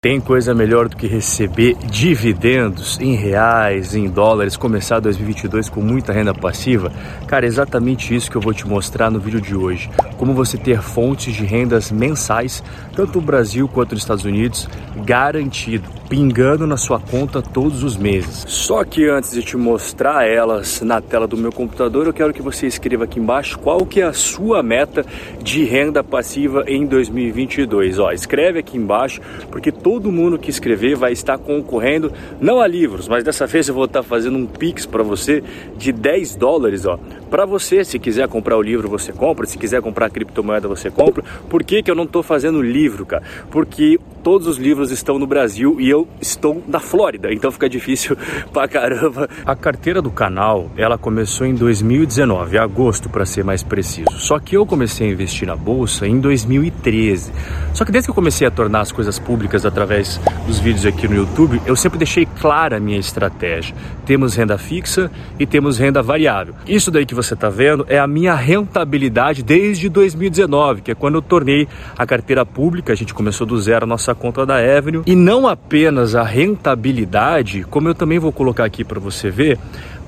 Tem coisa melhor do que receber dividendos em reais, em dólares, começar 2022 com muita renda passiva? Cara, é exatamente isso que eu vou te mostrar no vídeo de hoje. Como você ter fontes de rendas mensais, tanto no Brasil quanto nos Estados Unidos, garantido, pingando na sua conta todos os meses. Só que antes de te mostrar elas na tela do meu computador, eu quero que você escreva aqui embaixo qual que é a sua meta de renda passiva em 2022. Ó, escreve aqui embaixo, porque todo mundo que escrever vai estar concorrendo não a livros, mas dessa vez eu vou estar fazendo um pix para você de 10 dólares, ó. Para você, se quiser comprar o livro, você compra, se quiser comprar criptomoeda, você compra. Por que, que eu não estou fazendo livro, cara? Porque todos os livros estão no Brasil e eu estou na Flórida, então fica difícil pra caramba. A carteira do canal, ela começou em 2019, agosto para ser mais preciso. Só que eu comecei a investir na bolsa em 2013. Só que desde que eu comecei a tornar as coisas públicas através dos vídeos aqui no YouTube, eu sempre deixei clara a minha estratégia. Temos renda fixa e temos renda variável. Isso daí que você está vendo é a minha rentabilidade desde 2019, que é quando eu tornei a carteira pública, a gente começou do zero a nossa conta da Avenue. E não apenas a rentabilidade, como eu também vou colocar aqui para você ver,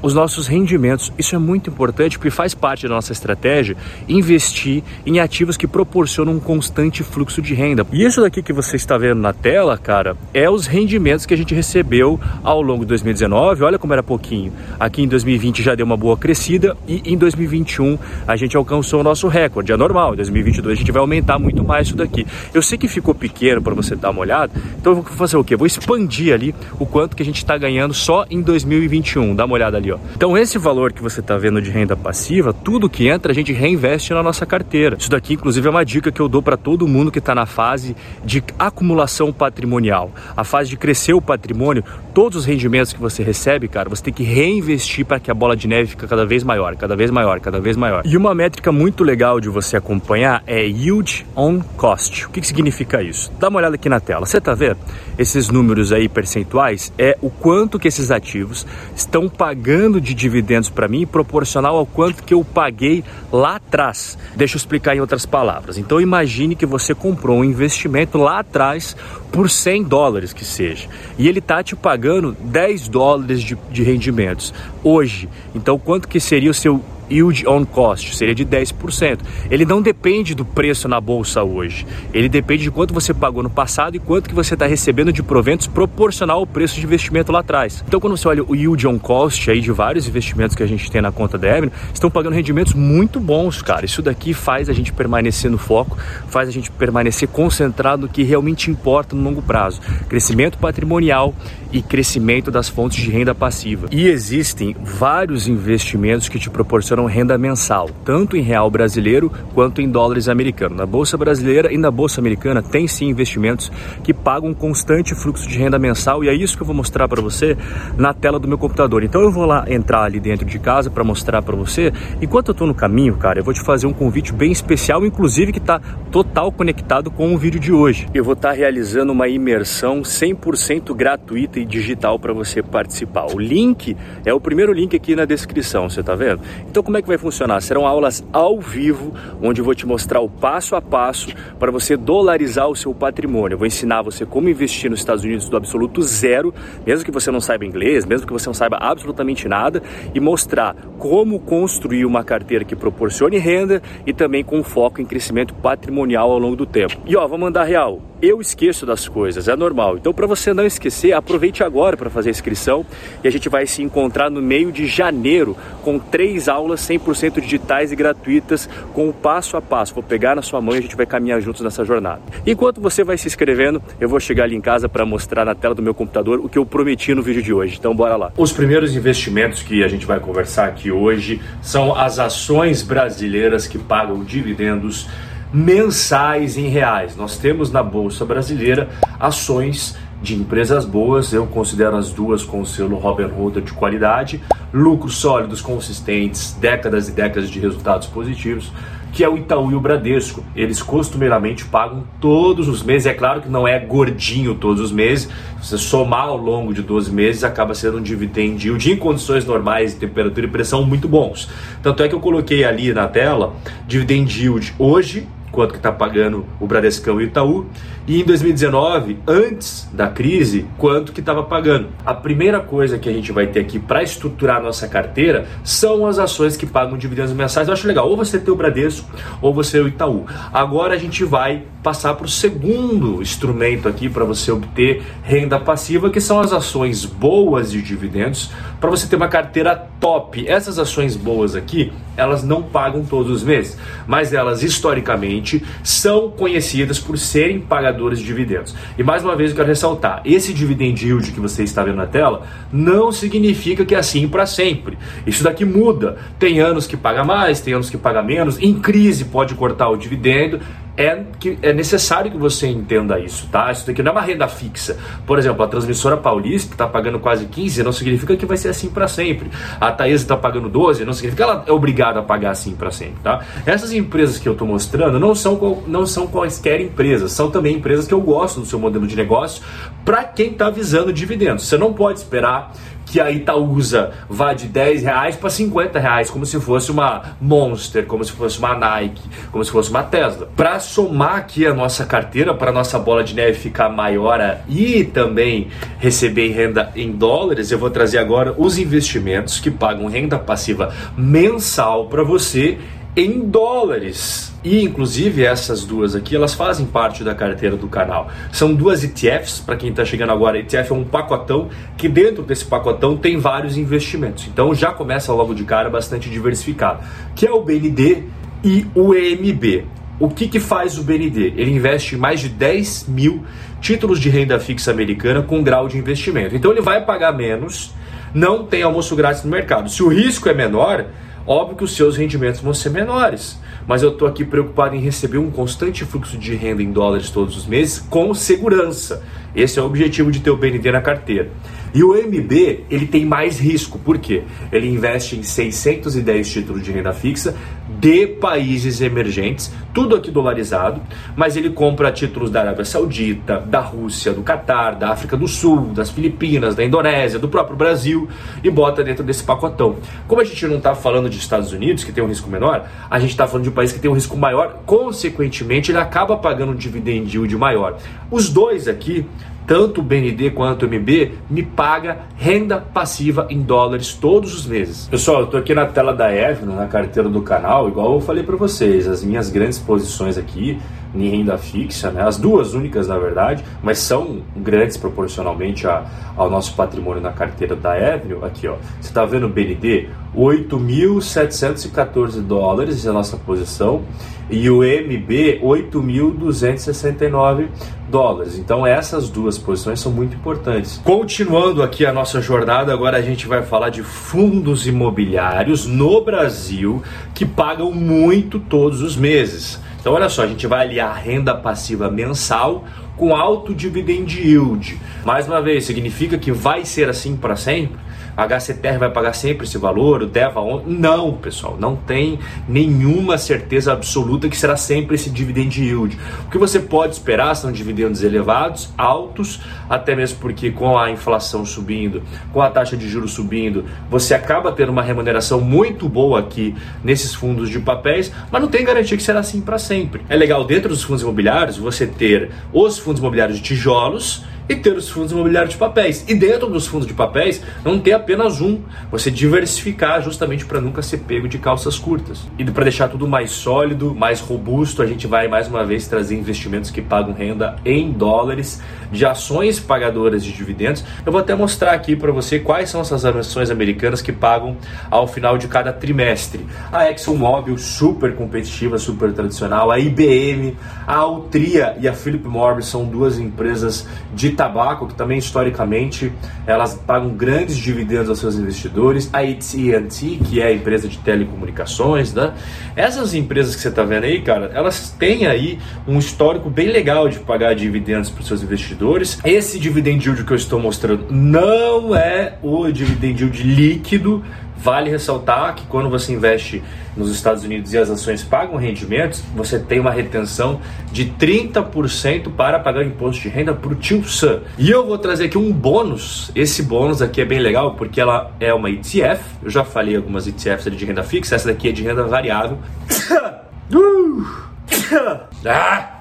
os nossos rendimentos. Isso é muito importante porque faz parte da nossa estratégia investir em ativos que proporcionam um constante fluxo de renda. E isso daqui que você está vendo na tela, cara, é os rendimentos que a gente recebeu ao longo de 2019. Olha como era pouquinho. Aqui em 2020 já deu uma boa crescida e em 2021 a gente alcançou o nosso recorde. É normal. Em 2022 a gente vai aumentar muito mais isso daqui. Eu sei que ficou pequeno para você dar uma olhada, então eu vou fazer o quê? Vou expandir ali o quanto que a gente está ganhando só em 2021. Dá uma olhada ali ó. Então esse valor que você está vendo de renda passiva, tudo que entra a gente reinveste na nossa carteira. Isso daqui inclusive é uma dica que eu dou para todo mundo que está na fase de acumulação patrimonial, a fase de crescer o patrimônio. Todos os rendimentos que você recebe, cara, você tem que reinvestir para que a bola de neve fique cada vez maior, cada vez maior, cada vez maior. E uma métrica muito legal de você acompanhar é yield on cost. O que, que significa isso? Dá uma olhada aqui na tela. Você está vendo? Esses números aí percentuais é o quanto que esses ativos estão pagando de dividendos para mim proporcional ao quanto que eu paguei lá atrás. Deixa eu explicar em outras palavras. Então imagine que você comprou um investimento lá atrás por 100 dólares que seja e ele tá te pagando 10 dólares de, de rendimentos hoje. Então quanto que seria o seu yield on cost, seria de 10%. Ele não depende do preço na bolsa hoje. Ele depende de quanto você pagou no passado e quanto que você está recebendo de proventos proporcional ao preço de investimento lá atrás. Então, quando você olha o yield on cost aí de vários investimentos que a gente tem na conta da Evelyn, estão pagando rendimentos muito bons, cara. Isso daqui faz a gente permanecer no foco, faz a gente permanecer concentrado no que realmente importa no longo prazo. Crescimento patrimonial e crescimento das fontes de renda passiva. E existem vários investimentos que te proporcionam renda mensal, tanto em real brasileiro quanto em dólares americanos. Na bolsa brasileira e na bolsa americana tem sim investimentos que pagam um constante fluxo de renda mensal e é isso que eu vou mostrar para você na tela do meu computador. Então eu vou lá entrar ali dentro de casa para mostrar para você. Enquanto eu estou no caminho, cara, eu vou te fazer um convite bem especial, inclusive que está total conectado com o vídeo de hoje. Eu vou estar tá realizando uma imersão 100% gratuita e digital para você participar. O link é o primeiro link aqui na descrição, você está vendo? Então como é que vai funcionar? Serão aulas ao vivo, onde eu vou te mostrar o passo a passo para você dolarizar o seu patrimônio. Eu vou ensinar você como investir nos Estados Unidos do absoluto zero, mesmo que você não saiba inglês, mesmo que você não saiba absolutamente nada, e mostrar como construir uma carteira que proporcione renda e também com foco em crescimento patrimonial ao longo do tempo. E ó, vou mandar real eu esqueço das coisas, é normal. Então, para você não esquecer, aproveite agora para fazer a inscrição e a gente vai se encontrar no meio de janeiro com três aulas 100% digitais e gratuitas com o passo a passo. Vou pegar na sua mão e a gente vai caminhar juntos nessa jornada. Enquanto você vai se inscrevendo, eu vou chegar ali em casa para mostrar na tela do meu computador o que eu prometi no vídeo de hoje. Então, bora lá. Os primeiros investimentos que a gente vai conversar aqui hoje são as ações brasileiras que pagam dividendos mensais em reais. Nós temos na Bolsa Brasileira ações de empresas boas, eu considero as duas com o selo Robert Hood de qualidade, lucros sólidos, consistentes, décadas e décadas de resultados positivos, que é o Itaú e o Bradesco. Eles costumeiramente pagam todos os meses, é claro que não é gordinho todos os meses, se você somar ao longo de 12 meses, acaba sendo um dividend yield em condições normais de temperatura e pressão muito bons. Tanto é que eu coloquei ali na tela dividend yield hoje quanto que está pagando o Bradescão e o Itaú, e em 2019, antes da crise, quanto que estava pagando. A primeira coisa que a gente vai ter aqui para estruturar a nossa carteira são as ações que pagam dividendos mensais. Eu acho legal, ou você ter o Bradesco ou você ter o Itaú. Agora a gente vai passar para o segundo instrumento aqui para você obter renda passiva, que são as ações boas de dividendos, para você ter uma carteira top. Essas ações boas aqui, elas não pagam todos os meses, mas elas historicamente são conhecidas por serem pagadoras de dividendos. E mais uma vez eu quero ressaltar, esse dividend yield que você está vendo na tela não significa que é assim para sempre. Isso daqui muda. Tem anos que paga mais, tem anos que paga menos. Em crise pode cortar o dividendo é, que é necessário que você entenda isso, tá? Isso daqui não é uma renda fixa. Por exemplo, a transmissora paulista está pagando quase 15 não significa que vai ser assim para sempre. A Taesa está pagando 12 não significa que ela é obrigada a pagar assim para sempre, tá? Essas empresas que eu estou mostrando não são, não são quaisquer empresas, são também empresas que eu gosto do seu modelo de negócio para quem está visando dividendos. Você não pode esperar que a Itaúsa vá de 10 reais para 50 reais, como se fosse uma Monster, como se fosse uma Nike, como se fosse uma Tesla. Para somar aqui a nossa carteira, para nossa bola de neve ficar maior e também receber renda em dólares, eu vou trazer agora os investimentos que pagam renda passiva mensal para você em dólares. E inclusive essas duas aqui, elas fazem parte da carteira do canal. São duas ETFs, para quem está chegando agora, ETF é um pacotão que dentro desse pacotão tem vários investimentos. Então já começa logo de cara bastante diversificado, que é o BND e o EMB. O que, que faz o BND? Ele investe em mais de 10 mil títulos de renda fixa americana com grau de investimento. Então ele vai pagar menos, não tem almoço grátis no mercado. Se o risco é menor, Óbvio que os seus rendimentos vão ser menores, mas eu estou aqui preocupado em receber um constante fluxo de renda em dólares todos os meses com segurança. Esse é o objetivo de ter o BND na carteira. E o MB, ele tem mais risco, por quê? Ele investe em 610 títulos de renda fixa de países emergentes, tudo aqui dolarizado, mas ele compra títulos da Arábia Saudita, da Rússia, do Catar, da África do Sul, das Filipinas, da Indonésia, do próprio Brasil e bota dentro desse pacotão. Como a gente não está falando de Estados Unidos, que tem um risco menor, a gente está falando de um país que tem um risco maior, consequentemente ele acaba pagando um dividend yield maior. Os dois aqui tanto o BND quanto o MB me paga renda passiva em dólares todos os meses. Pessoal, eu estou aqui na tela da Evno, na carteira do canal, igual eu falei para vocês, as minhas grandes posições aqui em renda fixa, né? as duas únicas na verdade, mas são grandes proporcionalmente a, ao nosso patrimônio na carteira da Avenue. Aqui, ó, você está vendo o BND? 8.714 dólares é a nossa posição e o MB 8.269 dólares. Então essas duas posições são muito importantes. Continuando aqui a nossa jornada, agora a gente vai falar de fundos imobiliários no Brasil que pagam muito todos os meses. Então olha só, a gente vai aliar renda passiva mensal com alto dividend yield. Mais uma vez, significa que vai ser assim para sempre? A HCTR vai pagar sempre esse valor, o DEVA não, pessoal, não tem nenhuma certeza absoluta que será sempre esse dividend yield. O que você pode esperar são dividendos elevados, altos, até mesmo porque com a inflação subindo, com a taxa de juros subindo, você acaba tendo uma remuneração muito boa aqui nesses fundos de papéis, mas não tem garantia que será assim para sempre. É legal dentro dos fundos imobiliários você ter os fundos imobiliários de tijolos e ter os fundos imobiliários de papéis. E dentro dos fundos de papéis, não ter apenas um, você diversificar justamente para nunca ser pego de calças curtas. E para deixar tudo mais sólido, mais robusto, a gente vai mais uma vez trazer investimentos que pagam renda em dólares, de ações pagadoras de dividendos. Eu vou até mostrar aqui para você quais são essas ações americanas que pagam ao final de cada trimestre. A ExxonMobil, super competitiva, super tradicional, a IBM, a Altria e a Philip Morris são duas empresas de tabaco, que também historicamente elas pagam grandes dividendos aos seus investidores, a AT&T, que é a empresa de telecomunicações, né? Essas empresas que você está vendo aí, cara, elas têm aí um histórico bem legal de pagar dividendos para os seus investidores. Esse dividend yield que eu estou mostrando não é o dividend yield líquido, Vale ressaltar que quando você investe nos Estados Unidos e as ações pagam rendimentos, você tem uma retenção de 30% para pagar imposto de renda para o tio Sam. E eu vou trazer aqui um bônus. Esse bônus aqui é bem legal porque ela é uma ETF. Eu já falei algumas ETFs ali de renda fixa, essa daqui é de renda variável. Uh! Ah!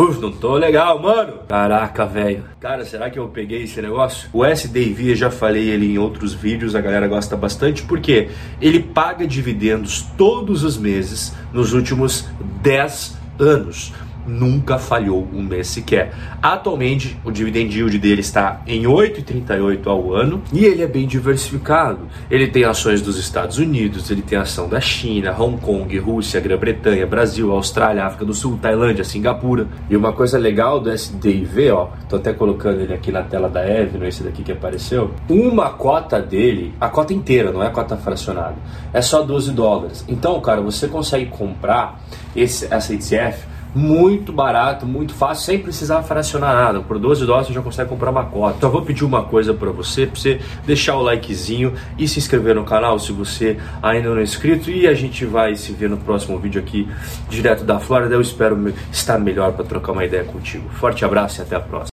Uf, não tô legal, mano. Caraca, velho. Cara, será que eu peguei esse negócio? O SDV, eu já falei ele em outros vídeos, a galera gosta bastante, porque ele paga dividendos todos os meses nos últimos 10 anos nunca falhou um mês sequer. Atualmente, o dividend yield dele está em 8,38 ao ano e ele é bem diversificado. Ele tem ações dos Estados Unidos, ele tem ação da China, Hong Kong, Rússia, Grã-Bretanha, Brasil, Austrália, África do Sul, Tailândia, Singapura. E uma coisa legal do SDIV, ó, tô até colocando ele aqui na tela da Evno, esse daqui que apareceu. Uma cota dele, a cota inteira, não é a cota fracionada, é só 12 dólares. Então, cara, você consegue comprar esse, essa ETF muito barato, muito fácil, sem precisar fracionar nada. Por 12 dólares você já consegue comprar uma cota. Então vou pedir uma coisa para você, para você deixar o likezinho e se inscrever no canal se você ainda não é inscrito. E a gente vai se ver no próximo vídeo aqui, direto da Flórida. Eu espero estar melhor para trocar uma ideia contigo. Forte abraço e até a próxima.